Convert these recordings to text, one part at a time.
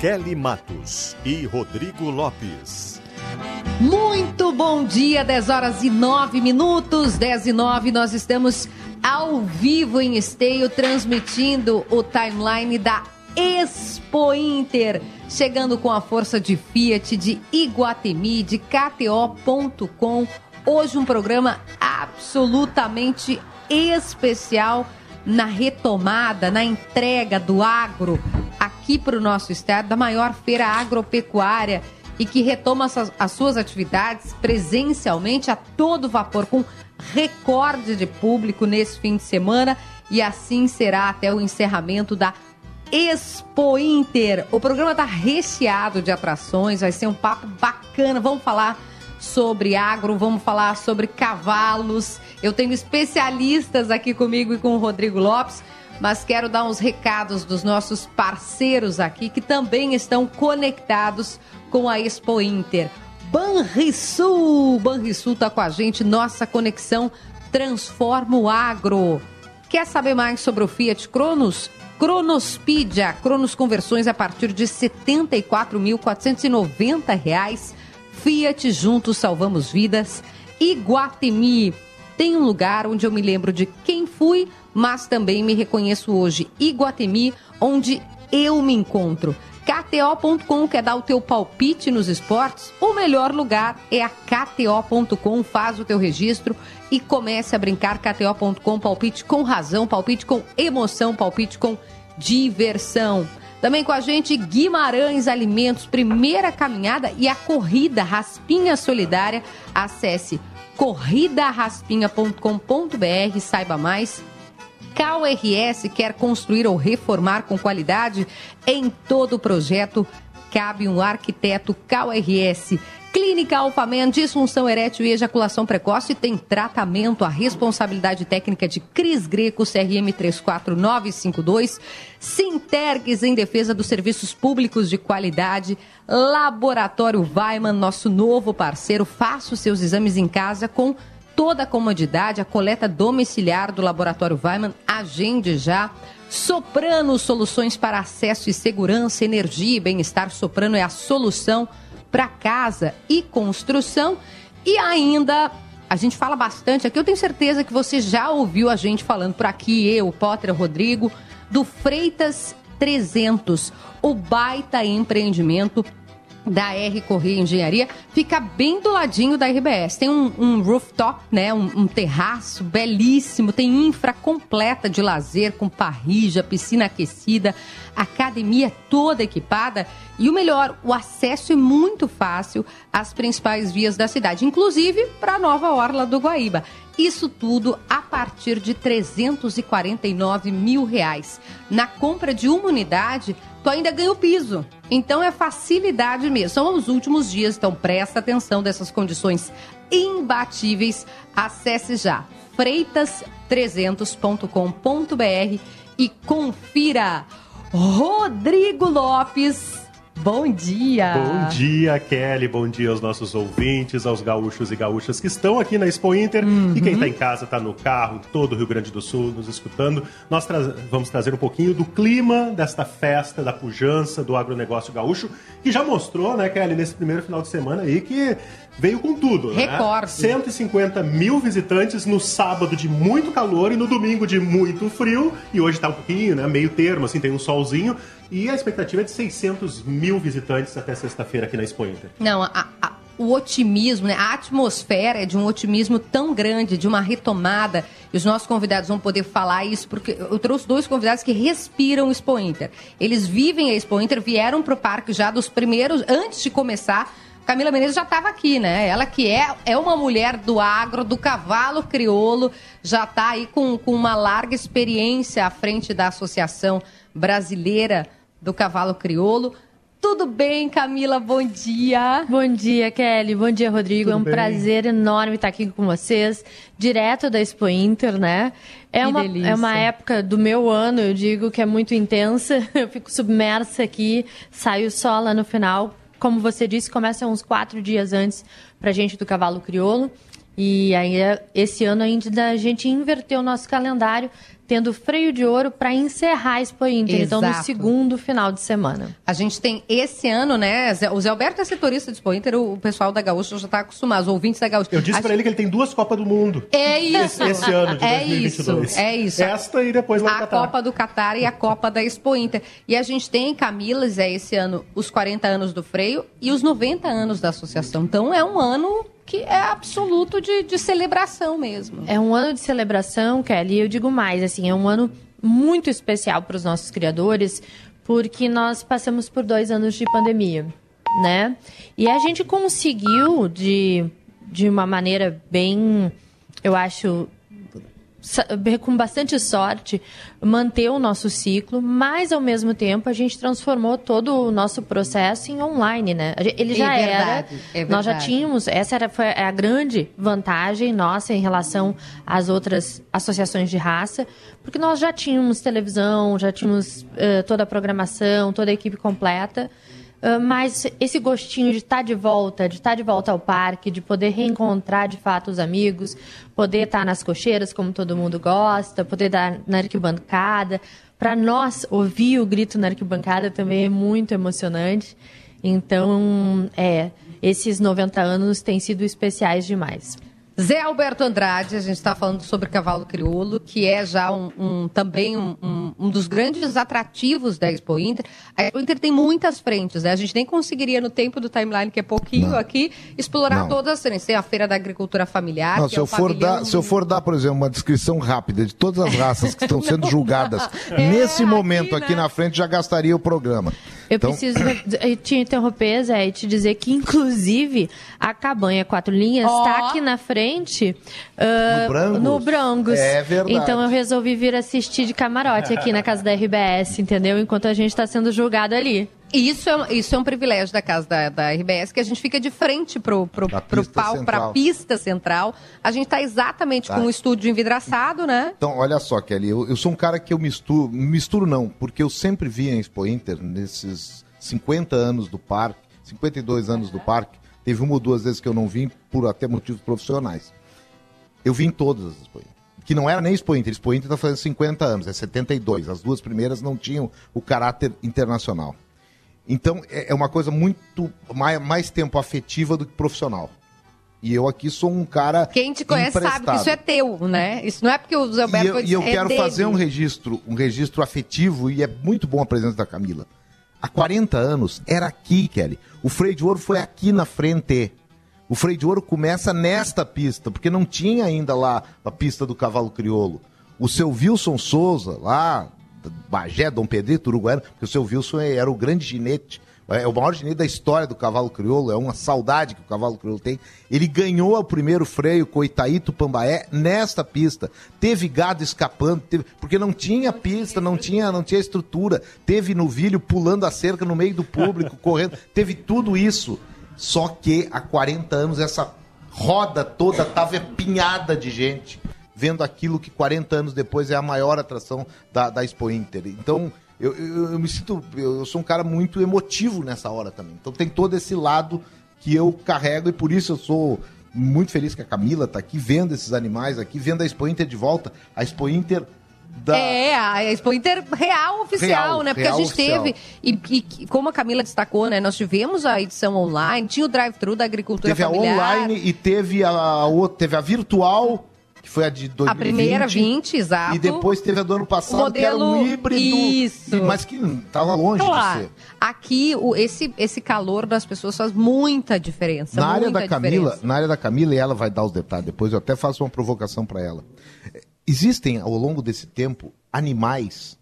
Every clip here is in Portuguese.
Kelly Matos e Rodrigo Lopes. Muito bom dia, 10 horas e 9 minutos, 10 e 9, nós estamos ao vivo em esteio, transmitindo o timeline da Expo Inter, chegando com a força de Fiat, de Iguatemi, de KTO.com. Hoje um programa absolutamente especial na retomada, na entrega do agro aqui para o nosso estado, da maior feira agropecuária e que retoma as, as suas atividades presencialmente a todo vapor, com recorde de público nesse fim de semana e assim será até o encerramento da Expo Inter. O programa está recheado de atrações, vai ser um papo bacana. Vamos falar sobre agro, vamos falar sobre cavalos. Eu tenho especialistas aqui comigo e com o Rodrigo Lopes mas quero dar uns recados dos nossos parceiros aqui que também estão conectados com a Expo Inter. Banrisul, Banrisul está com a gente, nossa conexão transforma o agro. Quer saber mais sobre o Fiat Cronos? Cronospedia, Cronos conversões a partir de R$ 74.490. Fiat Juntos Salvamos Vidas. Iguatemi, tem um lugar onde eu me lembro de quem fui, mas também me reconheço hoje. Iguatemi, onde eu me encontro. KTO.com quer dar o teu palpite nos esportes? O melhor lugar é a KTO.com. Faz o teu registro e comece a brincar. KTO.com, palpite com razão, palpite com emoção, palpite com diversão. Também com a gente Guimarães Alimentos, primeira caminhada e a corrida Raspinha Solidária. Acesse corridaraspinha.com.br, saiba mais. KRS quer construir ou reformar com qualidade? Em todo o projeto cabe um arquiteto KRS. Clínica Alfaman, disfunção erétil e ejaculação precoce tem tratamento. A responsabilidade técnica de Cris Greco, CRM 34952. Sintergues em defesa dos serviços públicos de qualidade. Laboratório Weiman, nosso novo parceiro. Faça os seus exames em casa com toda a comodidade, a coleta domiciliar do Laboratório Weiman. Agende já. Soprano, soluções para acesso e segurança, energia e bem-estar. Soprano é a solução para casa e construção. E ainda, a gente fala bastante aqui, eu tenho certeza que você já ouviu a gente falando por aqui, eu, Potter, Rodrigo, do Freitas 300, o baita empreendimento da R Correia Engenharia fica bem do ladinho da RBS. Tem um, um rooftop, né, um, um, terraço belíssimo, tem infra completa de lazer com parrija, piscina aquecida, academia toda equipada e o melhor, o acesso é muito fácil às principais vias da cidade, inclusive para a nova orla do Guaíba. Isso tudo a partir de 349 mil reais. Na compra de uma unidade tu ainda ganha o piso. Então é facilidade mesmo. São os últimos dias, então presta atenção dessas condições imbatíveis. Acesse já freitas300.com.br e confira. Rodrigo Lopes Bom dia! Bom dia, Kelly. Bom dia aos nossos ouvintes, aos gaúchos e gaúchas que estão aqui na Expo Inter uhum. e quem está em casa, está no carro, todo o Rio Grande do Sul nos escutando. Nós tra vamos trazer um pouquinho do clima desta festa, da pujança do agronegócio gaúcho, que já mostrou, né, Kelly, nesse primeiro final de semana aí, que veio com tudo. Né? Recorde. Né? 150 mil visitantes no sábado de muito calor e no domingo de muito frio. E hoje está um pouquinho, né? Meio termo, assim, tem um solzinho. E a expectativa é de 600 mil visitantes até sexta-feira aqui na Expo Inter. Não, a, a, o otimismo, né? a atmosfera é de um otimismo tão grande, de uma retomada. E os nossos convidados vão poder falar isso, porque eu trouxe dois convidados que respiram Expo Inter. Eles vivem a Expo Inter, vieram para o parque já dos primeiros, antes de começar. Camila Menezes já estava aqui, né? Ela que é, é uma mulher do agro, do cavalo crioulo, já está aí com, com uma larga experiência à frente da Associação Brasileira do cavalo crioulo. Tudo bem, Camila? Bom dia. Bom dia, Kelly. Bom dia, Rodrigo. Tudo é um bem? prazer enorme estar aqui com vocês, direto da Expo Inter, né? É uma, é uma época do meu ano, eu digo, que é muito intensa. Eu fico submersa aqui, saio só lá no final. Como você disse, começa uns quatro dias antes para gente do Cavalo Crioulo. E aí, esse ano ainda a gente inverteu o nosso calendário tendo freio de ouro para encerrar a Expo Inter, Exato. então no segundo final de semana. A gente tem esse ano, né? O Zé Alberto é setorista de Expo Inter, o pessoal da Gaúcha já está acostumado, os ouvintes da Gaúcha. Eu disse para ele que ele tem duas Copas do Mundo. É isso. Esse, esse ano de é 2022. Isso, é isso. Esta e depois lá A Copa do Catar e a Copa da Expo Inter. E a gente tem, Camila, Zé, esse ano, os 40 anos do freio e os 90 anos da associação. Então é um ano que é absoluto de, de celebração mesmo. É um ano de celebração, Kelly, e eu digo mais, assim, é um ano muito especial para os nossos criadores, porque nós passamos por dois anos de pandemia, né? E a gente conseguiu, de, de uma maneira bem, eu acho, com bastante sorte, manter o nosso ciclo, mas ao mesmo tempo a gente transformou todo o nosso processo em online, né? Ele já é verdade, era, é nós já tínhamos, essa era foi a grande vantagem nossa em relação às outras associações de raça, porque nós já tínhamos televisão, já tínhamos uh, toda a programação, toda a equipe completa. Uh, mas esse gostinho de estar tá de volta, de estar tá de volta ao parque, de poder reencontrar de fato os amigos, poder estar tá nas cocheiras como todo mundo gosta, poder dar na arquibancada. Para nós, ouvir o grito na arquibancada também é muito emocionante. Então, é, esses 90 anos têm sido especiais demais. Zé Alberto Andrade, a gente está falando sobre cavalo crioulo, que é já um, um também um, um, dos grandes atrativos da Expo Inter. A Expo Inter tem muitas frentes, né? A gente nem conseguiria, no tempo do timeline, que é pouquinho não. aqui, explorar não. todas as frentes. Tem a Feira da Agricultura Familiar. Não, se, é eu for dar, se eu for dar, por exemplo, uma descrição rápida de todas as raças que estão sendo julgadas é, nesse momento aqui, né? aqui na frente, já gastaria o programa. Eu então... preciso te interromper, Zé, e te dizer que, inclusive, a cabanha Quatro Linhas está oh. aqui na frente. Uh, no Brangos? No Brangos. É verdade. Então eu resolvi vir assistir de camarote aqui na casa da RBS, entendeu? Enquanto a gente está sendo julgado ali. Isso é, isso é um privilégio da casa da, da RBS, que a gente fica de frente pro, pro, pro palco, para a pista central. A gente está exatamente tá. com o estúdio envidraçado, né? Então, olha só, Kelly, eu, eu sou um cara que eu misturo, misturo não, porque eu sempre vi em Expo Inter, nesses 50 anos do parque, 52 anos do parque, teve uma ou duas vezes que eu não vim, por até motivos profissionais. Eu vim em todas as Expo Inter que não era nem Expo Inter. Expo Inter está fazendo 50 anos, é 72. As duas primeiras não tinham o caráter internacional. Então, é, é uma coisa muito mais, mais tempo afetiva do que profissional. E eu aqui sou um cara. Quem te conhece emprestado. sabe que isso é teu, né? Isso não é porque o Zé Alberto. E eu, e eu é quero dele. fazer um registro, um registro afetivo, e é muito bom a presença da Camila. Há 40 anos era aqui, Kelly. O freio de ouro foi aqui na frente. O freio de ouro começa nesta pista, porque não tinha ainda lá a pista do cavalo crioulo. O seu Wilson Souza, lá Bagé, Dom Pedrito, Uruguaiano, porque o seu Wilson era o grande ginete, é o maior ginete da história do cavalo crioulo, é uma saudade que o cavalo crioulo tem. Ele ganhou o primeiro freio com o Itaíto Pambaé nesta pista. Teve gado escapando, teve, porque não tinha pista, não tinha, não tinha estrutura. Teve novilho pulando a cerca no meio do público, correndo. Teve tudo isso. Só que há 40 anos essa roda toda estava pinhada de gente vendo aquilo que 40 anos depois é a maior atração da, da Expo Inter. Então, eu, eu, eu me sinto. Eu sou um cara muito emotivo nessa hora também. Então, tem todo esse lado que eu carrego e por isso eu sou muito feliz que a Camila está aqui vendo esses animais aqui, vendo a Expo Inter de volta. A Expo Inter da... É, a Expo Inter real oficial, real, né? Porque a gente oficial. teve, e, e, como a Camila destacou, né? Nós tivemos a edição online, tinha o drive-thru da agricultura teve familiar. Teve a online e teve a, teve a virtual que foi a de 2020. A primeira 20, exato. E depois teve a do ano passado, modelo... que era um híbrido. Isso. Mas que estava longe claro. de ser. Aqui, o, esse, esse calor das pessoas faz muita diferença. Na muita área da Camila, na área da Camila, e ela vai dar os detalhes depois, eu até faço uma provocação para ela. Existem, ao longo desse tempo, animais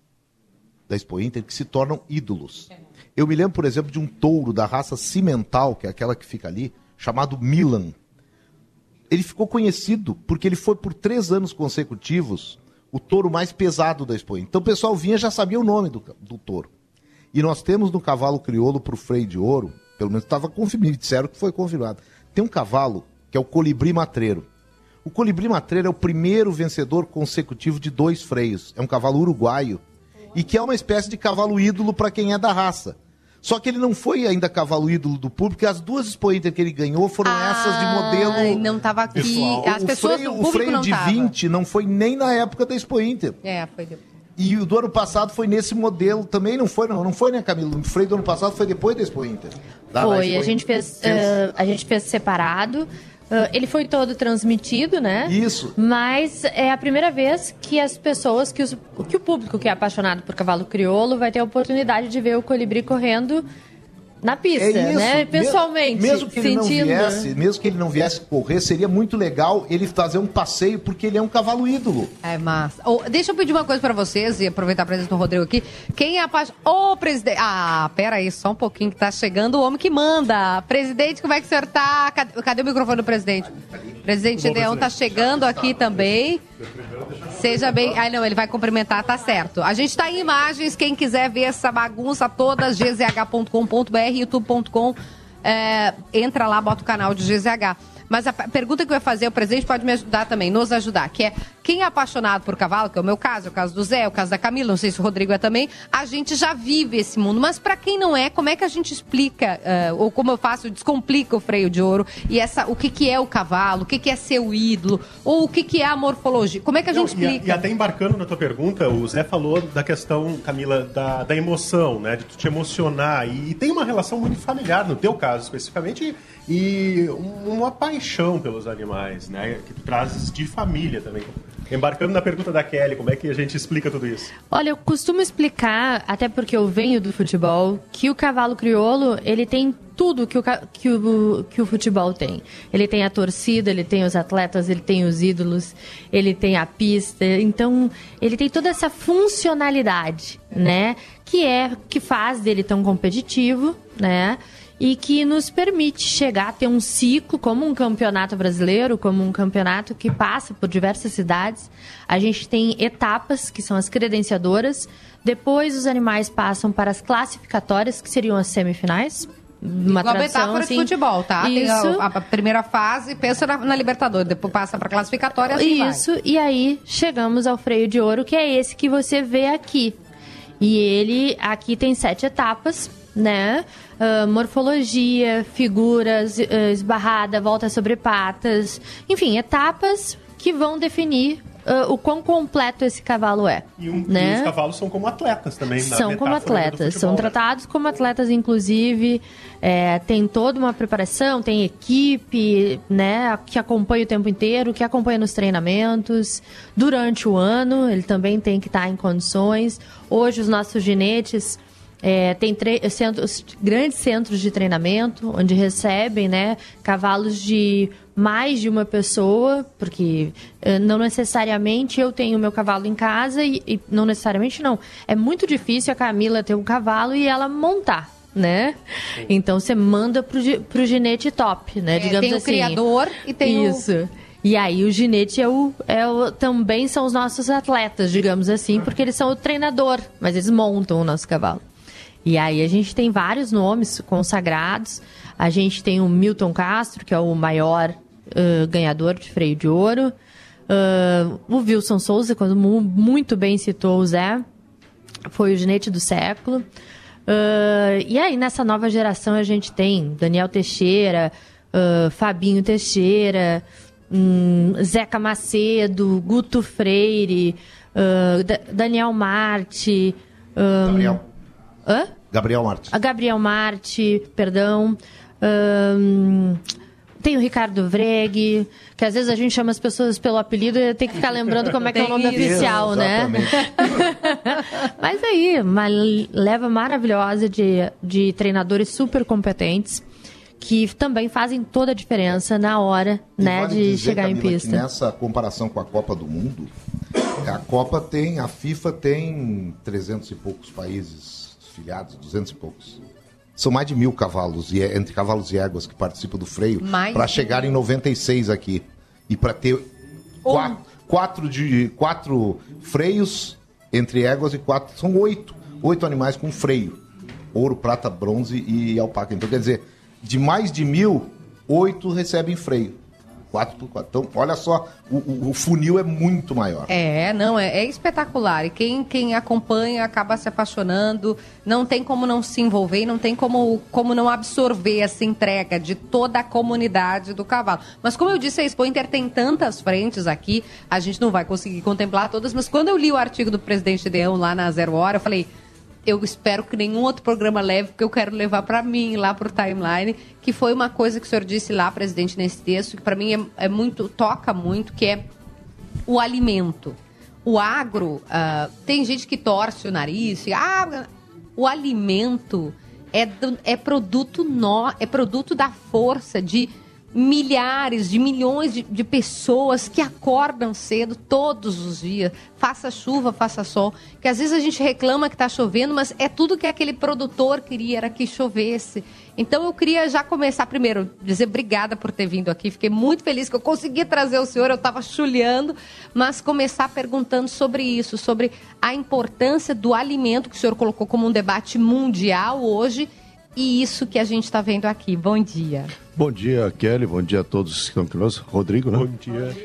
da Expo Inter que se tornam ídolos. Eu me lembro, por exemplo, de um touro da raça cimental, que é aquela que fica ali, chamado Milan ele ficou conhecido porque ele foi por três anos consecutivos o touro mais pesado da Expo. Então o pessoal vinha já sabia o nome do, do touro. E nós temos no cavalo crioulo para o freio de ouro, pelo menos estava confirmado, disseram que foi confirmado. Tem um cavalo que é o colibri matreiro. O colibri matreiro é o primeiro vencedor consecutivo de dois freios. É um cavalo uruguaio e que é uma espécie de cavalo ídolo para quem é da raça. Só que ele não foi ainda cavalo ídolo do público, as duas Expo Inter que ele ganhou foram Ah, essas de modelo. não tava aqui. pessoal. As o pessoas freio, do o freio não de tava. 20 não foi nem na época da Expo Inter. É, foi depois. E o do ano passado foi nesse modelo também, não foi, não, não foi, né, Camilo? O freio do ano passado foi depois da Expo Inter. Da- Foi, Expo a gente Inter. fez, eh, a gente fez separado. Eh, ele foi todo transmitido, né? Isso. Mas é a primeira vez que as pessoas, que, os- que o público que é apaixonado por cavalo crioulo vai ter a oportunidade de ver o colibri correndo na pista, É isso. né? Me- Pessoalmente, Mesmo que ele não sentindo. viesse, mesmo que ele não viesse correr, seria muito legal ele fazer um passeio, porque ele é um cavalo ídolo. É massa. Ô, deixa eu pedir uma coisa pra vocês e aproveitar a presença do Rodrigo aqui. Quem é apaixonado. Ô, presidente. Ah, pera aí, só um pouquinho que tá chegando o homem que manda. Presidente, como é que o senhor tá? Cadê, cadê o microfone do presidente? Presidente Deão tá chegando aqui também. Seja bem. Ah, não, ele vai cumprimentar, tá certo. A gente tá em imagens, quem quiser ver essa bagunça toda, gzh.com.br, youtube.com. é, entra lá, bota o canal de GZH. Mas a pergunta que eu ia fazer, o presidente pode me ajudar também, nos ajudar, que é quem é apaixonado por cavalo, que é o meu caso, é o caso do Zé, é o caso da Camila, não sei se o Rodrigo é também, a gente já vive esse mundo. Mas pra quem não é, como é que a gente explica, eh, ou como eu faço, descomplica o freio de ouro e essa, o que, que é o cavalo, o que, que é seu ídolo, ou o que, que é a morfologia? Como é que a gente Não, e, a- explica? e até embarcando na tua pergunta, o Zé falou da questão, Camila, da, da emoção, né? De tu te emocionar. E, tem uma relação muito familiar, no teu caso especificamente, e um- uma paixão pelos animais, né? Que trazes de família também. Embarcando na pergunta da Kelly, como é que a gente explica tudo isso? Olha, eu costumo explicar, até porque eu venho do futebol, que o cavalo crioulo, ele tem tudo que o, que o, que o futebol tem. Ele tem a torcida, ele tem os atletas, ele tem os ídolos, ele tem a pista. Então, ele tem toda essa funcionalidade, né? Que é, que faz dele tão competitivo, né? E que nos permite chegar a ter um ciclo como um campeonato brasileiro, como um campeonato que passa por diversas cidades. A gente tem etapas que são as credenciadoras, depois os animais passam para as classificatórias, que seriam as semifinais. Uma Igual a tradução, metáfora assim. de futebol, tá? Isso. a, a primeira fase, pensa na, na Libertadores, depois passa pra classificatória assim vai. Isso, e aí chegamos ao freio de ouro, que é esse que você vê aqui. E ele aqui tem sete etapas, né? Ah, morfologia, figuras, ah, esbarrada, volta sobre patas. Enfim, etapas que vão definir ah, o quão completo esse cavalo é. E, um- e né? os cavalos são como atletas também. na São como atletas, futebol, são né? tratados como atletas, inclusive. é, tem toda uma preparação, tem equipe, né, que acompanha o tempo inteiro, que acompanha nos treinamentos. Durante o ano, ele também tem que estar em condições. Hoje, os nossos ginetes. É, tem tre- centros, grandes centros de treinamento, onde recebem né, cavalos de mais de uma pessoa, porque eh, não necessariamente eu tenho meu cavalo em casa e, e não necessariamente não. É muito difícil a Camila ter um cavalo e ela montar, né? Então você manda pro, pro ginete top, né? É, Digamos tem o assim. criador e tem o- Isso. E aí o ginete é o, é o- também são os nossos atletas, digamos assim, porque eles são o treinador, mas eles montam o nosso cavalo. E aí a gente tem vários nomes consagrados. A gente tem o Milton Castro, que é o maior ãh, ganhador de freio de ouro. Ãh, o Wilson Souza, quando mu- muito bem citou o Zé, foi o ginete do século. Ãh, e aí, nessa nova geração, a gente tem Daniel Teixeira, ãh, Fabinho Teixeira, hum, Zeca Macedo, Guto Freire, Daniel Marte. ãh, Gabriel. Hã? Gabriel Martins. A Gabriel Marte, perdão. Ahn, tem o Ricardo Vreg, que às vezes a gente chama as pessoas pelo apelido e tem que ficar lembrando como é que é o nome isso. oficial, né? Exatamente. Mas aí, uma leva maravilhosa de, de treinadores super competentes que também fazem toda a diferença na hora, E né, vale de dizer, chegar Camila, em pista. nessa comparação com a Copa do Mundo, a Copa tem, a FIFA tem 300 e poucos países filiados, 200 e poucos. São mais de mil cavalos, e é- entre cavalos e éguas que participam do freio, para chegar em 96 aqui. E para ter quatro, quatro, de, quatro freios entre éguas e quatro. São oito. Oito animais com freio. ouro, prata, bronze e alpaca. Então, quer dizer, de mais de mil, oito recebem freio. 4 por 4 Então, olha só, o, o, o, funil é muito maior. É, não, é, é, espetacular. E quem, quem acompanha acaba se apaixonando. Não tem como não se envolver, não tem como, como não absorver essa entrega de toda a comunidade do cavalo. Mas como eu disse, a Expo Inter tem tantas frentes aqui, a gente não vai conseguir contemplar todas. Mas quando eu li o artigo do presidente Deão lá na Zero Hora, eu falei eu espero que nenhum outro programa leve, porque eu quero levar para mim, lá para o timeline, que foi uma coisa que o senhor disse lá, presidente, nesse texto, que para mim é, é, muito, toca muito, que é o alimento. O agro, uh, tem gente que torce o nariz, ah, o alimento é, do, é produto nó, é produto da força de milhares, de milhões de, de, pessoas que acordam cedo todos os dias, faça chuva, faça sol, que às vezes a gente reclama que está chovendo, mas é tudo que aquele produtor queria, era que chovesse. Então eu queria já começar primeiro, dizer obrigada por ter vindo aqui, fiquei muito feliz que eu consegui trazer o senhor, eu estava chulhando, mas começar perguntando sobre isso, sobre a importância do alimento que o senhor colocou como um debate mundial hoje e isso que a gente está vendo aqui. Bom dia. Bom dia, Kelly. Bom dia a todos que estão conosco. Rodrigo, né? Bom dia.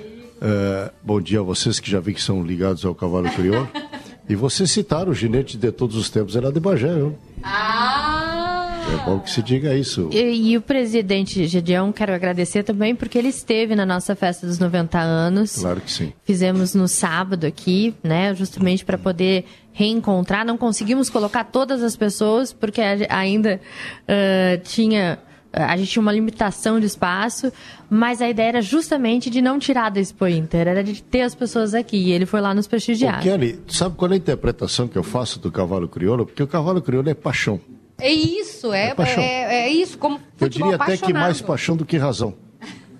É, bom dia a vocês que já vi que são ligados ao cavalo crioulo. e vocês citaram o ginete de todos os tempos, era de Bagé, viu? Ah! É bom que se diga isso. E, e, o presidente Gedeão, quero agradecer também, porque ele esteve na nossa festa dos 90 anos. Claro que sim. Fizemos no sábado aqui, né? Justamente para poder reencontrar. Não conseguimos colocar todas as pessoas, porque ainda uh, tinha a gente tinha uma limitação de espaço, mas a ideia era justamente de não tirar da Expo Inter, era de ter as pessoas aqui. E ele foi lá nos prestigiar. Ô, Kelly, sabe qual é a interpretação que eu faço do cavalo crioulo? Porque o cavalo crioulo é paixão. É isso, é, é, é, é isso, como Eu diria até que mais paixão do que razão.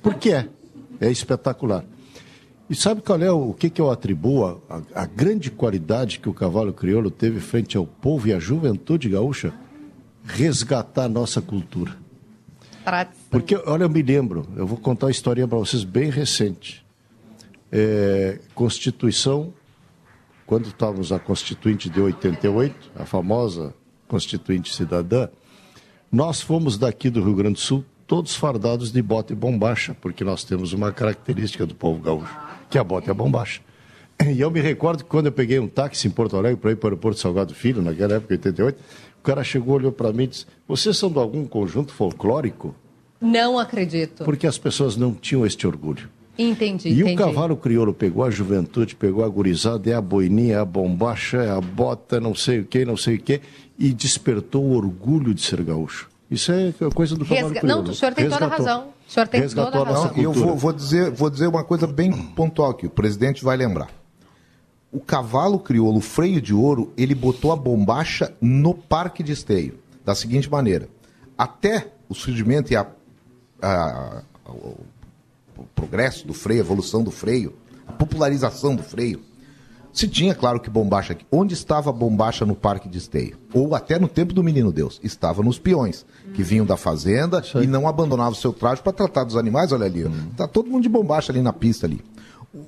Porque é. É espetacular. E sabe qual é o, que, que eu atribuo a, a, grande qualidade que o cavalo crioulo teve frente ao povo e à juventude gaúcha? Resgatar a nossa cultura. Porque, olha, eu me lembro, eu vou contar uma historinha para vocês bem recente. É, Constituição, quando estávamos a Constituinte de 88, a famosa Constituinte Cidadã, nós fomos daqui do Rio Grande do Sul todos fardados de bota e bombacha, porque nós temos uma característica do povo gaúcho, que é a bota e a bombacha. E eu me recordo que quando eu peguei um táxi em Porto Alegre para ir para o aeroporto Salgado Filho, naquela época, 88, o cara chegou, olhou para mim e disse: Vocês são de algum conjunto folclórico? Não acredito. Porque as pessoas não tinham este orgulho. Entendi. E entendi. o cavalo crioulo pegou a juventude, pegou a gurizada, é a boininha, é a bombacha, é a bota, não sei o que, não sei o que, e despertou o orgulho de ser gaúcho. Isso é coisa do cavalo Resga... crioulo. Não, o senhor tem Resgatou. toda a razão. O senhor tem Resgatou toda a razão. Eu vou, vou, dizer, vou dizer uma coisa bem pontual que o presidente vai lembrar o cavalo crioulo, o freio de ouro, ele botou a bombacha no parque de esteio. Da seguinte maneira: até o surgimento e a, a, a, o progresso do freio, a evolução do freio, a popularização do freio, se tinha, claro, que bombacha aqui. Onde estava a bombacha no parque de esteio? Ou até no tempo do Menino Deus? Estava nos peões, que vinham da fazenda e não abandonavam o seu traje para tratar dos animais. Olha ali, hum. tá todo mundo de bombacha ali na pista ali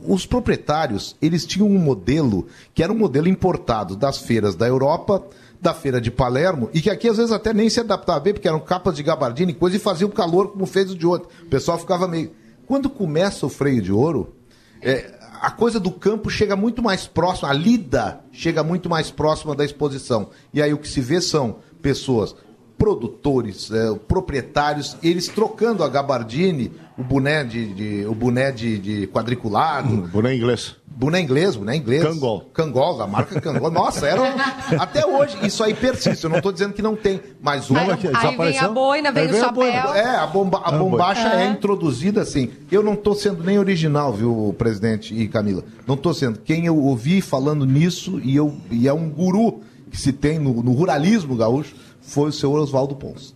os proprietários, eles tinham um modelo que era um modelo importado das feiras da Europa, da feira de Palermo, e que aqui às vezes até nem se adaptava bem, porque eram capas de gabardina e coisa, e fazia o calor como fez o de ontem. O pessoal ficava meio... Quando começa o freio de ouro, é, a coisa do campo chega muito mais próxima, a lida chega muito mais próxima da exposição. E aí o que se vê são pessoas produtores, é, proprietários, eles trocando a gabardine, o boné de, de o boné de, de quadriculado. Hum, boné inglês. Boné inglês, boné inglês. Cangol. Cangol, da marca Cangol. Nossa, era. Até hoje, isso aí persiste. Eu não estou dizendo que não tem, mas uma. Aí, aí vem a boina, vem, o chapéu. É, a, bomba, a bombacha é introduzida assim. Eu não estou sendo nem original, viu, presidente e Camila? Não estou sendo. Quem eu ouvi falando nisso, e, eu, e é um guru que se tem no, no ruralismo gaúcho, foi o seu Oswaldo Pons.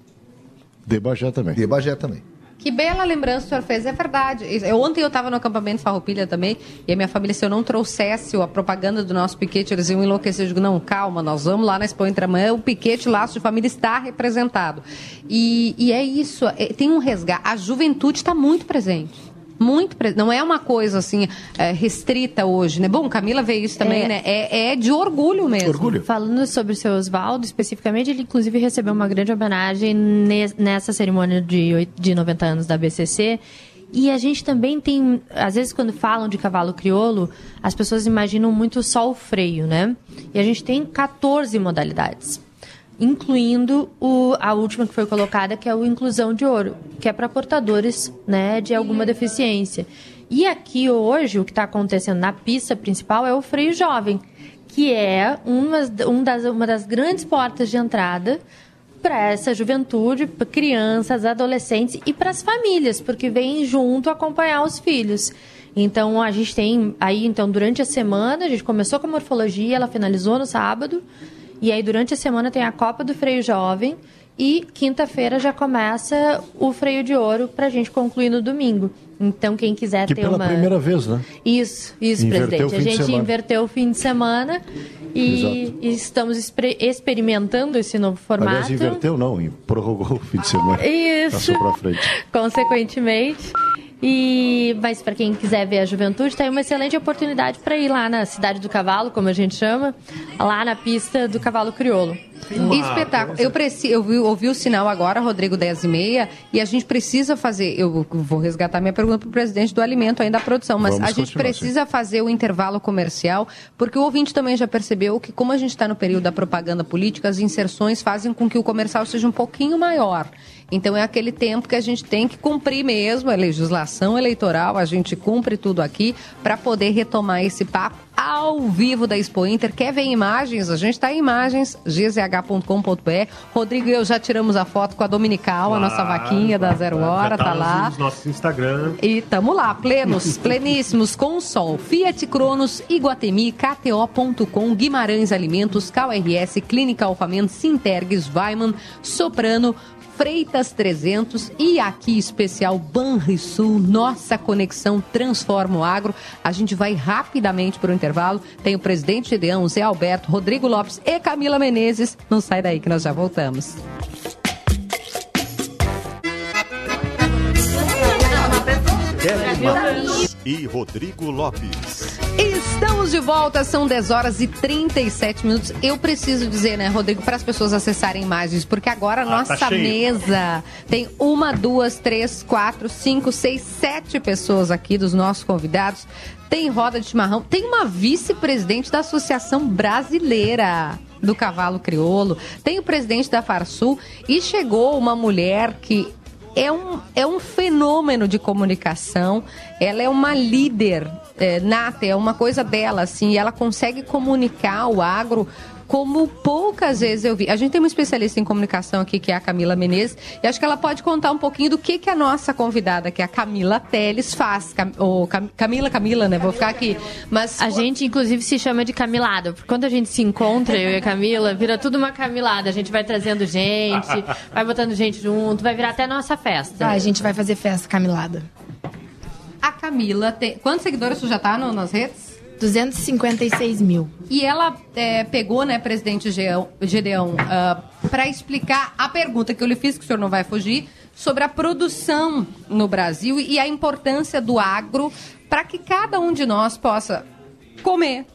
De Bagé também. De Bagé também. Que bela lembrança o senhor fez, é verdade. Eu, ontem eu estava no acampamento Farroupilha também, e a minha família, se eu não trouxesse a propaganda do nosso piquete, eles iam enlouquecer. Eu digo, não, calma, nós vamos lá na Expo Amanhã, o piquete Laço de Família está representado. E, e é isso, é, tem um resgate. A juventude está muito presente. Muito presente. Não é uma coisa assim é, restrita hoje, né? Bom, Camila vê isso também, É. né? É, é de orgulho mesmo. Orgulho. Falando sobre o seu Oswaldo, especificamente, ele inclusive recebeu uma grande homenagem ne- nessa cerimônia de, de 90 anos da BCC. E a gente também tem, às vezes quando falam de cavalo crioulo, as pessoas imaginam muito só o freio, né? E a gente tem 14 modalidades, incluindo o, a última que foi colocada, que é o inclusão de ouro, que é para portadores né, de alguma deficiência. E aqui hoje, o que está acontecendo na pista principal é o freio jovem, que é uma, um das, uma das grandes portas de entrada para essa juventude, para crianças, adolescentes e para as famílias, porque vem junto acompanhar os filhos. Então a gente tem aí, então durante a semana a gente começou com a morfologia, ela finalizou no sábado, e aí durante a semana tem a Copa do Freio Jovem e quinta-feira já começa o freio de ouro para a gente concluir no domingo. Então quem quiser Que ter pela uma primeira vez, né? isso, isso, Inverteu presidente. A gente inverteu o fim de semana e, e estamos experimentando esse novo formato. Aliás, inverteu não, prorrogou o fim de semana. Isso. Passou pra frente. Consequentemente. E, mas para quem quiser ver a juventude, tem uma excelente oportunidade para ir lá na Cidade do Cavalo, como a gente chama, lá na pista do Cavalo Crioulo. Espetáculo. Eu, preci, eu vi- ouvi o sinal agora, Rodrigo 10 e meia, e a gente precisa fazer. Eu vou resgatar minha pergunta para o presidente do alimento ainda da produção, mas Vamos a gente precisa fazer o intervalo comercial, porque o ouvinte também já percebeu que, como a gente está no período da propaganda política, as inserções fazem com que o comercial seja um pouquinho maior. Então é aquele tempo que a gente tem que cumprir mesmo, a legislação eleitoral, a gente cumpre tudo aqui para poder retomar esse papo ao vivo da Expo Inter. Quer ver imagens? A gente está em imagens, gzh.com.br. Rodrigo e eu já tiramos a foto com a Dominical, a nossa vaquinha da Zero Hora, Já tá lá. Nos nossos Instagram. E tamo lá, plenos, pleníssimos, com o sol. Fiat Cronos, Iguatemi, KTO.com, Guimarães Alimentos, KRS, Clínica Alfamento, Sintergues, Weiman, Soprano, Freitas 300 e aqui especial Banrisul, nossa conexão transforma o agro. A gente vai rapidamente para o intervalo. Tem o presidente Gedeão, Zé Alberto, Rodrigo Lopes e Camila Menezes. Não sai daí que nós já voltamos. Kelly e Rodrigo Lopes. Estamos de volta, são 10 horas e 37 minutos. Eu preciso dizer, né, Rodrigo, para as pessoas acessarem imagens, porque agora a Ah, nossa tá mesa tem uma, duas, três, quatro, cinco, seis, sete pessoas aqui dos nossos convidados. Tem roda de chimarrão, tem uma vice-presidente da Associação Brasileira do Cavalo Crioulo, tem o presidente da Farsul e chegou uma mulher que é um, é um fenômeno de comunicação. Ela é uma líder é, nata, é uma coisa dela, assim. E ela consegue comunicar o agro como poucas vezes eu vi. A gente tem uma especialista em comunicação aqui, que é a Camila Menezes, e acho que ela pode contar um pouquinho do que, que a nossa convidada, que é a Camila Teles, faz. Cam, ou Cam- Camila, Camila, né? Vou ficar aqui. Mas A gente, inclusive, se chama de camilada. Porque quando a gente se encontra, eu e a Camila, vira tudo uma camilada. A gente vai trazendo gente, vai botando gente junto, vai virar até nossa festa. Ah, a gente vai fazer festa camilada. A Camila tem. Quantos seguidores tu já tá no- nas redes? 256 mil. E ela é, pegou, né, presidente Gedeão, para explicar a pergunta que eu lhe fiz, que o senhor não vai fugir, sobre a produção no Brasil e a importância do agro para que cada um de nós possa comer,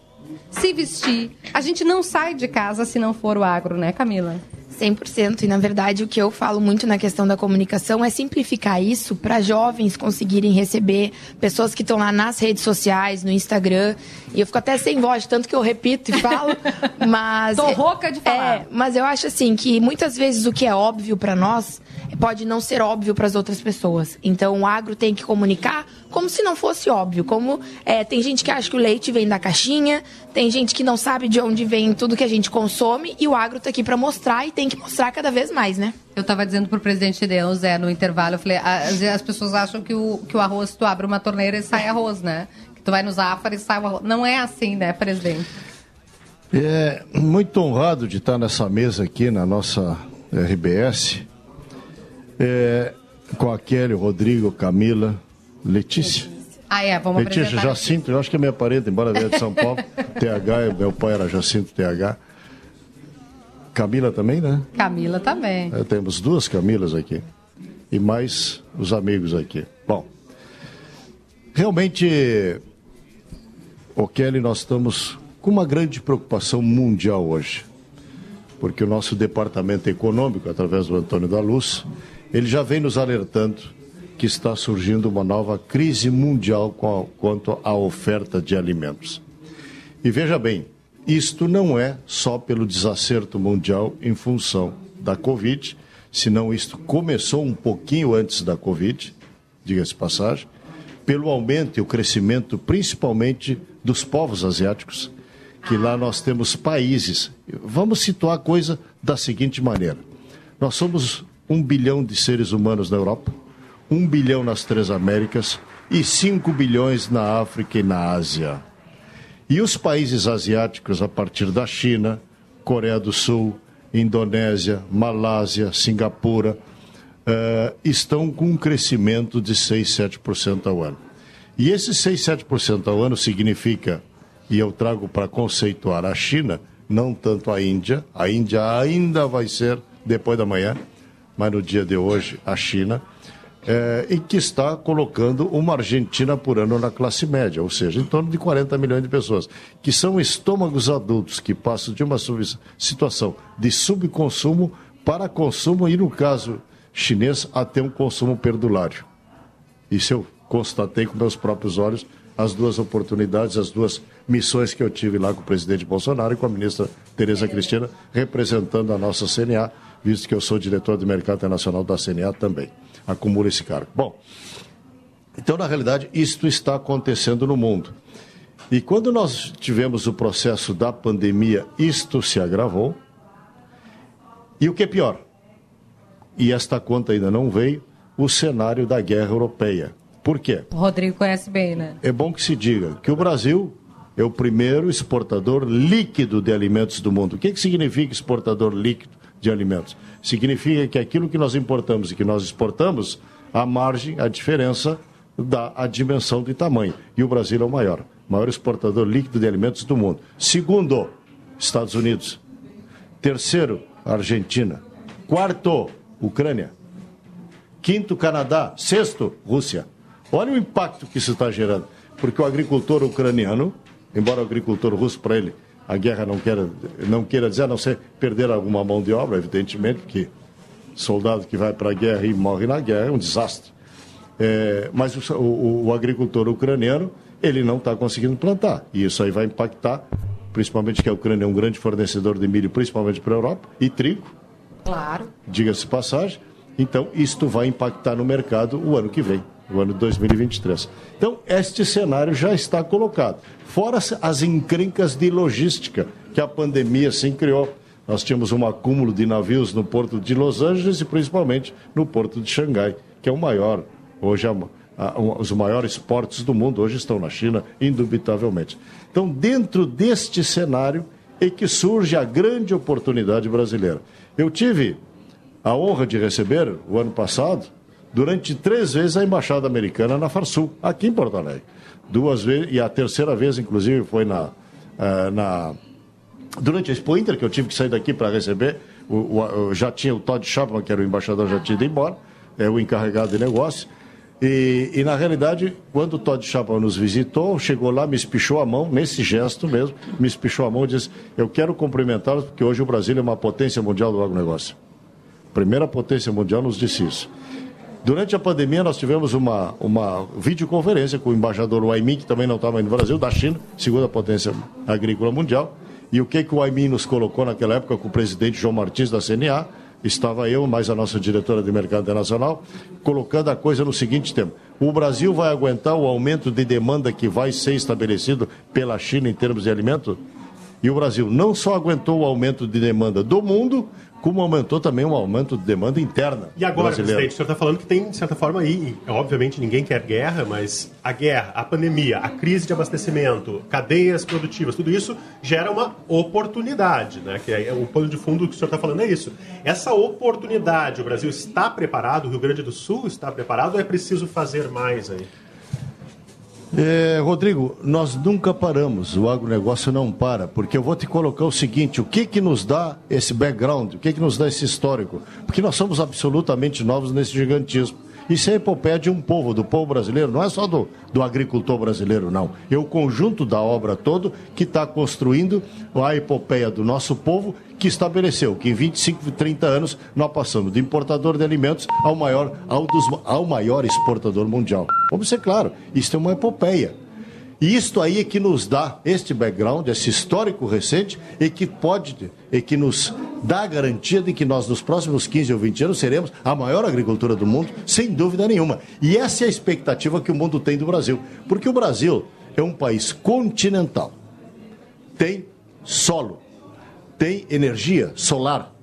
se vestir. A gente não sai de casa se não for o agro, né, Camila? 100%. E, na verdade, o que eu falo muito na questão da comunicação é simplificar isso para jovens conseguirem receber pessoas que estão lá nas redes sociais, no Instagram. E eu fico até sem voz, tanto que eu repito e falo. mas. Tô rouca de falar. É, mas eu acho assim que muitas vezes o que é óbvio para nós pode não ser óbvio para as outras pessoas. Então o agro tem que comunicar como se não fosse óbvio. Como é, tem gente que acha que o leite vem da caixinha, tem gente que não sabe de onde vem tudo que a gente consome e o agro tá aqui para mostrar e tem que mostrar cada vez mais, né? Eu estava dizendo pro presidente Gedeão, Zé, no intervalo, eu falei, às vezes as pessoas acham que o, que o arroz, tu abre uma torneira e sai arroz, né? Que tu vai no Zafari e sai o arroz. Não é assim, né, presidente? É muito honrado de estar nessa mesa aqui na nossa RBS, é, com a Kelly, o Rodrigo, Camila, Letícia. Ah, é, vamos Letícia. Jacinto, eu acho que é minha parente, embora venha de São Paulo. TH, meu pai era Jacinto TH. Camila também, né? Camila também. É, temos duas Camilas aqui. E mais os amigos aqui. Bom, Realmente, o Kelly, nós estamos com uma grande preocupação mundial hoje, porque o nosso departamento econômico, através do Antônio da Luz, ele já vem nos alertando que está surgindo uma nova crise mundial quanto à oferta de alimentos. E veja bem, isto não é só pelo desacerto mundial em função da Covid, senão isto começou um pouquinho antes da Covid, diga-se passagem, pelo aumento e o crescimento, principalmente dos povos asiáticos, que lá nós temos países. Vamos situar a coisa da seguinte maneira: nós somos um bilhão de seres humanos na Europa, um bilhão nas três Américas e cinco bilhões na África e na Ásia. E os países asiáticos, a partir da China, Coreia do Sul, Indonésia, Malásia, Singapura, uh, estão com um crescimento de 6, 7% ao ano. E esse 6, 7% ao ano significa, e eu trago para conceituar a China, não tanto a Índia, a Índia ainda vai ser depois da manhã, mas no dia de hoje a China, é, e que está colocando uma Argentina por ano na classe média, ou seja, em torno de 40 milhões de pessoas, que são estômagos adultos que passam de uma situação de subconsumo para consumo e, no caso chinês, até um consumo perdulário. Isso eu constatei com meus próprios olhos as duas oportunidades, as duas missões que eu tive lá com o presidente Bolsonaro e com a ministra Tereza Cristina, representando a nossa CNA, visto que eu sou diretor de mercado internacional da CNA também. Acumulo esse cargo. Bom, então, na realidade, isto está acontecendo no mundo. E quando nós tivemos o processo da pandemia, isto se agravou. E o que é pior, e esta conta ainda não veio, o cenário da guerra europeia. Por quê? O Rodrigo conhece bem, né? É bom que se diga que o Brasil é o primeiro exportador líquido de alimentos do mundo. O que, que significa exportador líquido de alimentos? Significa que aquilo que nós importamos e que nós exportamos, a margem, a diferença dá a dimensão de tamanho. E o Brasil é o maior, maior exportador líquido de alimentos do mundo. Segundo, Estados Unidos. Terceiro, Argentina. Quarto, Ucrânia. Quinto, Canadá. Sexto, Rússia. Olha o impacto que isso está gerando. Porque o agricultor ucraniano, embora o agricultor russo, para ele, a guerra não queira, não queira dizer, a não ser perder alguma mão de obra, evidentemente, que soldado que vai para a guerra e morre na guerra é um desastre. É, mas o, o, o, agricultor ucraniano, ele não está conseguindo plantar. E isso aí vai impactar, principalmente que a Ucrânia é um grande fornecedor de milho, principalmente para a Europa, e trigo. Claro. Diga-se passagem. Então, isto vai impactar no mercado o ano que vem, o ano de 2023. Então, este cenário já está colocado. Fora as encrencas de logística que a pandemia sim criou. Nós tínhamos um acúmulo de navios no porto de Los Angeles e principalmente no porto de Xangai, que é o maior, hoje a, a, os maiores portos do mundo hoje estão na China, indubitavelmente. Então, dentro deste cenário é que surge a grande oportunidade brasileira. Eu tive a honra de receber, o ano passado, durante três vezes a embaixada americana na Farsul, aqui em Porto Alegre. Duas vezes, e a terceira vez, inclusive, foi na, uh, na durante a Expo Inter, que eu tive que sair daqui para receber, o, o, já tinha o Todd Chapman, que era o embaixador, já tinha ido embora, é o encarregado de negócio. E, e, na realidade, quando o Todd Chapman nos visitou, chegou lá, me espichou a mão, nesse gesto mesmo, me espichou a mão e disse: Eu quero cumprimentá-los, porque hoje o Brasil é uma potência mundial do agronegócio primeira potência mundial, nos disse isso. Durante a pandemia, nós tivemos uma, uma videoconferência com o embaixador Waimin, que também não estava no Brasil, da China, segunda potência agrícola mundial. E o que, que o Waimin nos colocou naquela época com o presidente João Martins da CNA, estava eu, mais a nossa diretora de mercado internacional, colocando a coisa no seguinte tema: o Brasil vai aguentar o aumento de demanda que vai ser estabelecido pela China em termos de alimento? E o Brasil não só aguentou o aumento de demanda do mundo, como aumentou também um aumento de demanda interna. E agora, brasileira. presidente, o senhor está falando que tem, de certa forma, aí, obviamente ninguém quer guerra, mas a guerra, a pandemia, a crise de abastecimento, cadeias produtivas, tudo isso gera uma oportunidade, né? Que é o pano de fundo que o senhor está falando é isso. Essa oportunidade, o Brasil está preparado, o Rio Grande do Sul está preparado ou é preciso fazer mais aí? É, Rodrigo, nós nunca paramos, o agronegócio não para, porque eu vou te colocar o seguinte: o que, que nos dá esse background, o que, que nos dá esse histórico? Porque nós somos absolutamente novos nesse gigantismo. Isso é a epopeia de um povo, do povo brasileiro, não é só do, do agricultor brasileiro, não. É o conjunto da obra todo que está construindo a epopeia do nosso povo que estabeleceu que em 25, 30 anos nós passamos de importador de alimentos ao maior, ao, dos, ao maior exportador mundial. Vamos ser claro, isso é uma epopeia. E isto aí é que nos dá este background, esse histórico recente, e que pode, e que nos dá garantia de que nós, nos próximos 15 ou 20 anos, seremos a maior agricultura do mundo, sem dúvida nenhuma. E essa é a expectativa que o mundo tem do Brasil. Porque o Brasil é um país continental. Tem solo, tem energia solar,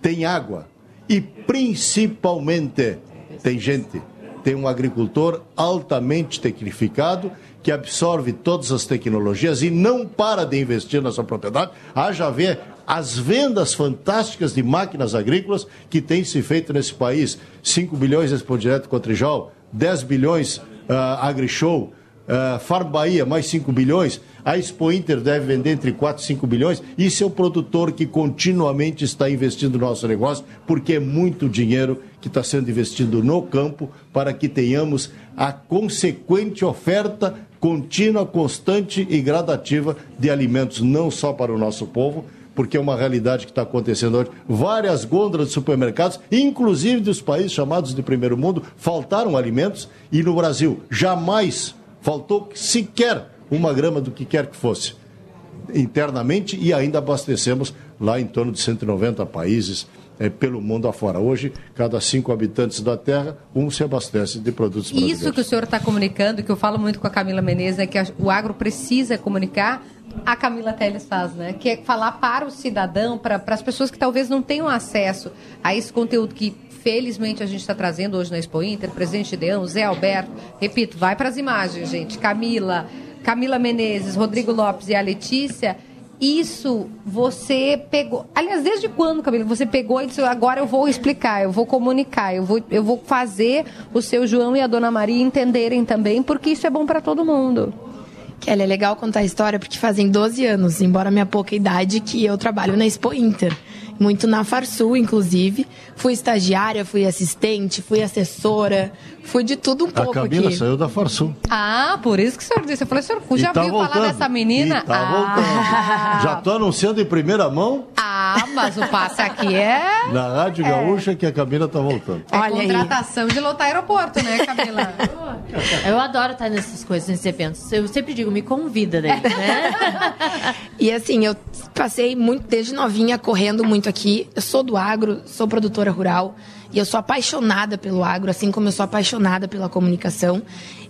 tem água e, principalmente, tem gente. Tem um agricultor altamente tecnificado que absorve todas as tecnologias e não para de investir na sua propriedade. Haja ver as vendas fantásticas de máquinas agrícolas que têm se feito nesse país. 5 bilhões Expo Direto com Trijol, 10 bilhões uh, AgriShow, uh, Farm Bahia, mais 5 bilhões. A Expo Inter deve vender entre 4 e 5 bilhões. Isso é o produtor que continuamente está investindo no nosso negócio, porque é muito dinheiro que está sendo investido no campo para que tenhamos a consequente oferta contínua, constante e gradativa de alimentos, não só para o nosso povo, porque é uma realidade que está acontecendo hoje. Várias gôndolas de supermercados, inclusive dos países chamados de primeiro mundo, faltaram alimentos. E no Brasil jamais faltou sequer uma grama do que quer que fosse. Internamente e ainda abastecemos lá em torno de 190 países é, pelo mundo afora. Hoje, cada cinco habitantes da Terra, um se abastece de produtos brasileiros. Isso que o senhor está comunicando, que eu falo muito com a Camila Menezes, é que a, o agro precisa comunicar, a Camila Teles faz, né? Que é falar para o cidadão, para as pessoas que talvez não tenham acesso a esse conteúdo que felizmente a gente está trazendo hoje na Expo Inter, presidente Gideão, Zé Alberto, repito, vai para as imagens, gente, Camila, Camila Menezes, Rodrigo Lopes e a Letícia, isso você pegou. Aliás, desde quando, Camila, você pegou e disse: agora eu vou explicar, eu vou comunicar, eu vou, eu vou fazer o seu João e a dona Maria entenderem também, porque isso é bom para todo mundo. Kelly, é legal contar a história porque fazem 12 anos, embora minha pouca idade, que eu trabalho na Expo Inter muito na Farsul, inclusive. Fui estagiária, fui assistente, fui assessora, fui de tudo um pouco A Camila aqui. saiu da Farsul. Ah, por isso que o senhor disse. Eu falei, senhor, já tá viu voltando. falar dessa menina? E tá ah. voltando. Já estou anunciando em primeira mão Ah, mas o passe aqui é, na Rádio Gaúcha que a Camila está voltando. é Olha aí. contratação de lotar aeroporto, né, Camila? Eu adoro estar nessas coisas, nesses eventos. Eu sempre digo, me convida daí, né? E assim, eu passei muito desde novinha correndo muito aqui. Eu sou do agro, sou produtora rural e eu sou apaixonada pelo agro, assim como eu sou apaixonada pela comunicação.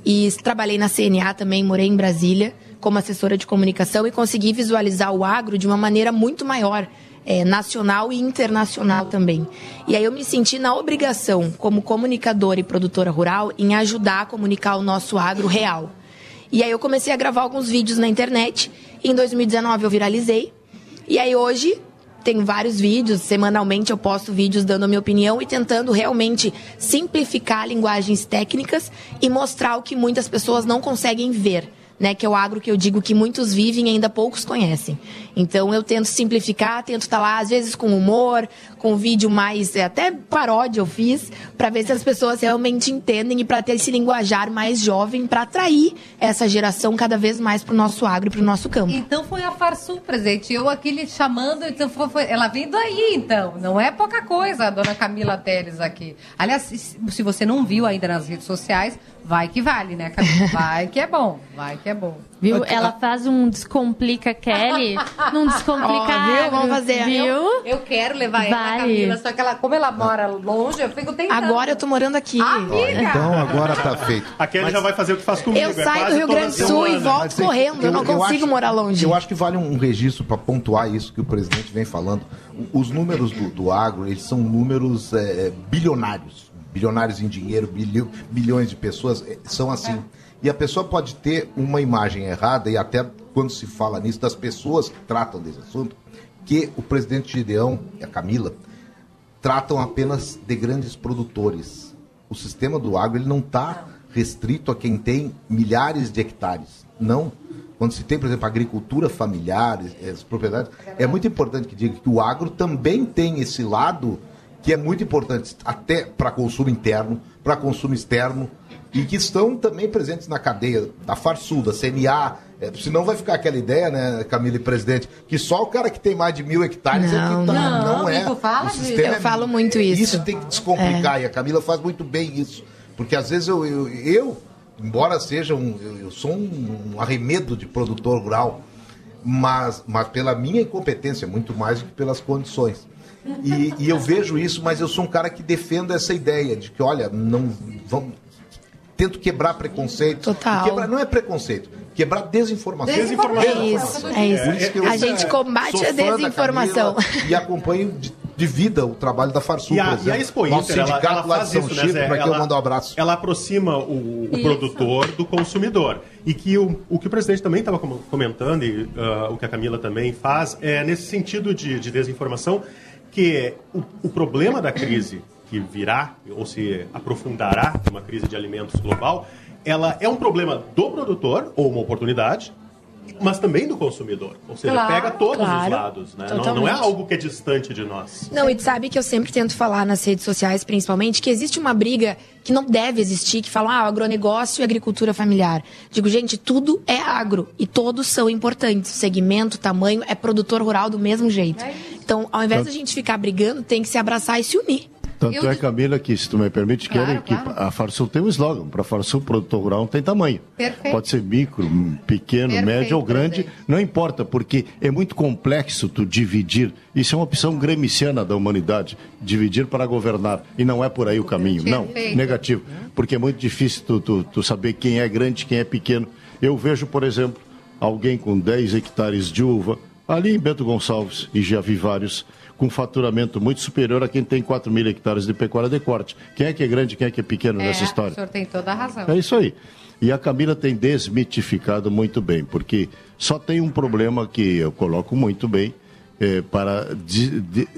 E trabalhei na CNA também, morei em Brasília como assessora de comunicação e consegui visualizar o agro de uma maneira muito maior. é, nacional e internacional também. E aí eu me senti na obrigação, como comunicadora e produtora rural, em ajudar a comunicar o nosso agro real. E aí eu comecei a gravar alguns vídeos na internet. Em 2019 eu viralizei. E aí hoje tem vários vídeos, semanalmente eu posto vídeos dando a minha opinião e tentando realmente simplificar linguagens técnicas e mostrar o que muitas pessoas não conseguem ver. Né, que é o agro que eu digo que muitos vivem e ainda poucos conhecem. Então eu tento simplificar, tento estar lá às vezes com humor, com vídeo mais é, até paródia eu fiz, para ver se as pessoas realmente entendem e para ter esse linguajar mais jovem para atrair essa geração cada vez mais para o nosso agro e para o nosso campo. Então foi a Farsul presente. Eu aqui lhe chamando, então foi, foi- ela vem daí, então. Não é pouca coisa a dona Camila Teles aqui. Aliás, se, se você não viu ainda nas redes sociais, vai que vale, né, Camila? Vai que é bom, vai que é bom. Viu? Ela faz um descomplica Kelly, não descomplica Ó, viu? Vamos fazer. Viu? Eu quero levar ela, Vai. Camila, só que ela, como ela mora longe, eu fico tentando. Agora eu tô morando aqui. Amiga! Então agora tá feito. A Kelly já vai fazer o que faz comigo. Eu é saio do Rio Grande do Sul e volto Mas é correndo. Eu, não consigo acho- morar longe. Eu acho que vale um registro para pontuar isso que o presidente vem falando. Os números do, do agro, eles são números é, bilionários. Bilionários em dinheiro, bilhões de pessoas, é, são assim. E a pessoa pode ter uma imagem errada, e até quando se fala nisso, das pessoas que tratam desse assunto, que o presidente Gideão e a Camila tratam apenas de grandes produtores. O sistema do agro ele não está restrito a quem tem milhares de hectares. Não. Quando se tem, por exemplo, agricultura familiar, as propriedades, é muito importante que diga que o agro também tem esse lado que é muito importante até para consumo interno, para consumo externo, e que estão também presentes na cadeia da Farsul, da CNA. É, senão vai ficar aquela ideia, né, Camila e presidente, que só o cara que tem mais de mil hectares Não, é que tá. não. Não, é. Fala O sistema Eu falo muito isso. Isso tem que descomplicar, e a Camila faz muito bem isso. Porque às vezes eu, eu, eu, embora seja um. Eu, eu sou um, um arremedo de produtor rural, mas, mas pela minha incompetência, muito mais do que pelas condições. E, e eu vejo isso, mas eu sou um cara que defendo essa ideia de que, olha, não vamos. Tento quebrar preconceito. Total. Quebrar, não é preconceito, quebrar desinformação. Desinformação. É isso, é isso. Por que eu A gente combate a desinformação. Camila E acompanho de, de vida o trabalho da Farsul, E a, por e a exemplo. Expo Nosso Inter, ela, sindicato ela lá faz de São isso, né, Chico, para quem ela, eu mando um abraço. Ela aproxima o, o Isso. produtor do consumidor. E que o, o que o presidente também estava com- comentando, e ah, o que a Camila também faz, é nesse sentido de, de desinformação, que o, o problema da crise que virá, ou se aprofundará, uma crise de alimentos global, ela é um problema do produtor, ou uma oportunidade, mas também do consumidor. Ou seja, Claro, pega todos os claro. lados. Né? Não, não é algo que é distante de nós. Não, e tu sabe que eu sempre tento falar nas redes sociais, principalmente, que existe uma briga que não deve existir, que fala, ah, agronegócio e agricultura familiar. Digo, gente, tudo é agro e todos são importantes. Segmento, tamanho, é produtor rural do mesmo jeito. Então, ao invés da gente ficar brigando, tem que se abraçar e se unir. Tanto Eu- é, Camila, que se tu me permite, Claro, querem que claro. a Farsul tem um slogan. Para a Farsul, produtor rural não tem tamanho. Perfeito. Pode ser micro, pequeno, Perfeito, médio ou grande, não importa, porque é muito complexo tu dividir. Isso é uma opção gremiciana da humanidade, dividir para governar. E não é por aí o caminho. Não, negativo. Porque é muito difícil tu, tu, tu saber quem é grande, quem é pequeno. Eu vejo, por exemplo, alguém com 10 hectares de uva, ali em Bento Gonçalves, e já vi vários, com faturamento muito superior a quem tem 4 mil hectares de pecuária de corte. Quem é que é grande, quem é que é pequeno nessa É, história? O senhor tem toda a razão. É isso aí. E a Camila tem desmitificado muito bem, porque só tem um problema que eu coloco muito bem eh, para de- de-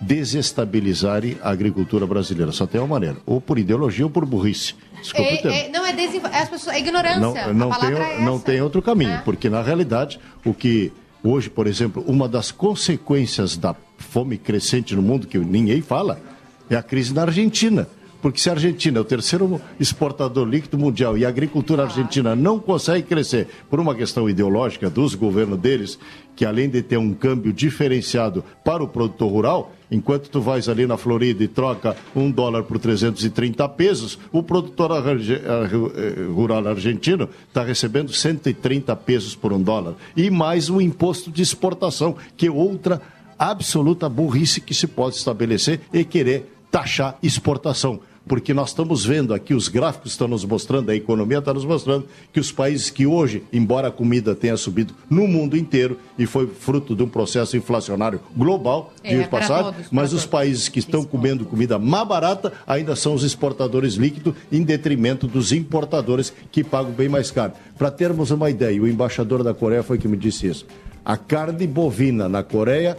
desestabilizar a agricultura brasileira. Só tem uma maneira, ou por ideologia ou por burrice. Termo. É, é, não é desinformação, é, é ignorância. Não, não, tem, é não tem outro caminho, É. porque na realidade o que hoje, por exemplo, uma das consequências da fome crescente no mundo que ninguém fala é a crise na Argentina. Porque se a Argentina é o terceiro exportador líquido mundial e a agricultura argentina não consegue crescer por uma questão ideológica dos governos deles, que além de ter um câmbio diferenciado para o produtor rural, enquanto tu vais ali na Florida e troca um dólar por 330 pesos, o produtor eh, rural argentino está recebendo 130 pesos por um dólar. E mais o imposto de exportação, que é outra absoluta burrice que se pode estabelecer e querer taxar exportação. Porque nós estamos vendo aqui, os gráficos estão nos mostrando, a economia está nos mostrando, que os países que hoje, embora a comida tenha subido no mundo inteiro, e foi fruto de um processo inflacionário global, É, dias para passados, todos, mas os países que estão comendo comida mais barata ainda são os exportadores líquidos, em detrimento dos importadores que pagam bem mais caro. Para termos uma ideia, o embaixador da Coreia foi que me disse isso. A carne bovina na Coreia,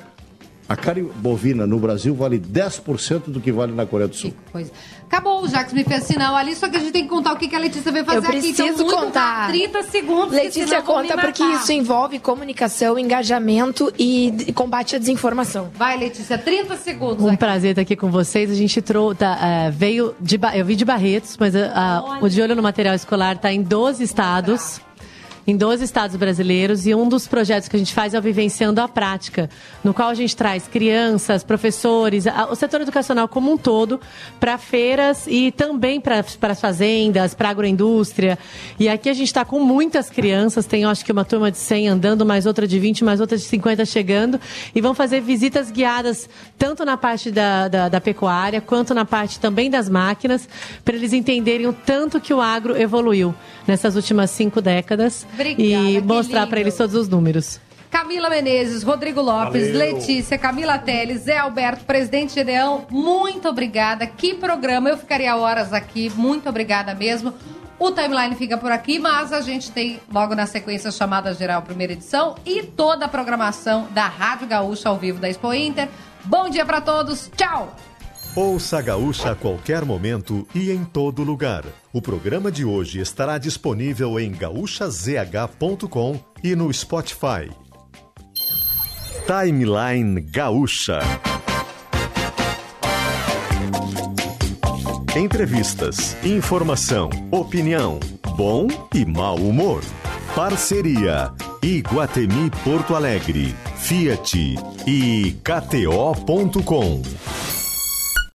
a carne bovina no Brasil vale 10% do que vale na Coreia do Sul. Que coisa. Acabou, o Jacques me fez sinal ali, só que a gente tem que contar o que que a Letícia veio fazer Eu aqui. Então, preciso muito contar. rápido, 30 segundos. Letícia conta porque isso envolve comunicação, engajamento e combate à desinformação. Vai, Letícia, 30 segundos. Um aqui. prazer estar aqui com vocês. A gente trou tá, eh, veio de eu vi de Barretos, mas ah, ah, o de olho no material escolar está em 12 estados. Em 12 estados brasileiros, e um dos projetos que a gente faz é o Vivenciando a Prática, no qual a gente traz crianças, professores, a- o setor educacional como um todo, para feiras e também para as fazendas, para a agroindústria. E aqui a gente está com muitas crianças, tem acho que uma turma de 100 andando, mais outra de 20, mais outra de 50 chegando, e vão fazer visitas guiadas tanto na parte da, da, da pecuária, quanto na parte também das máquinas, para eles entenderem o tanto que o agro evoluiu nessas últimas cinco décadas Obrigada, e mostrar para eles todos os números. Camila Menezes, Rodrigo Lopes, Valeu. Letícia, Camila Teles, Zé Alberto, presidente Gedeão, muito obrigada. Que programa, eu ficaria horas aqui, muito obrigada mesmo. O timeline fica por aqui, mas a gente tem logo na sequência chamada geral primeira edição e toda a programação da Rádio Gaúcha ao vivo da Expo Inter. Bom dia para todos, tchau! Ouça Gaúcha a qualquer momento e em todo lugar. O programa de hoje estará disponível em gaúchazh.com e no Spotify. Timeline Gaúcha. Entrevistas, informação, opinião, bom e mau humor. Parceria Iguatemi Porto Alegre, Fiat e KTO.com.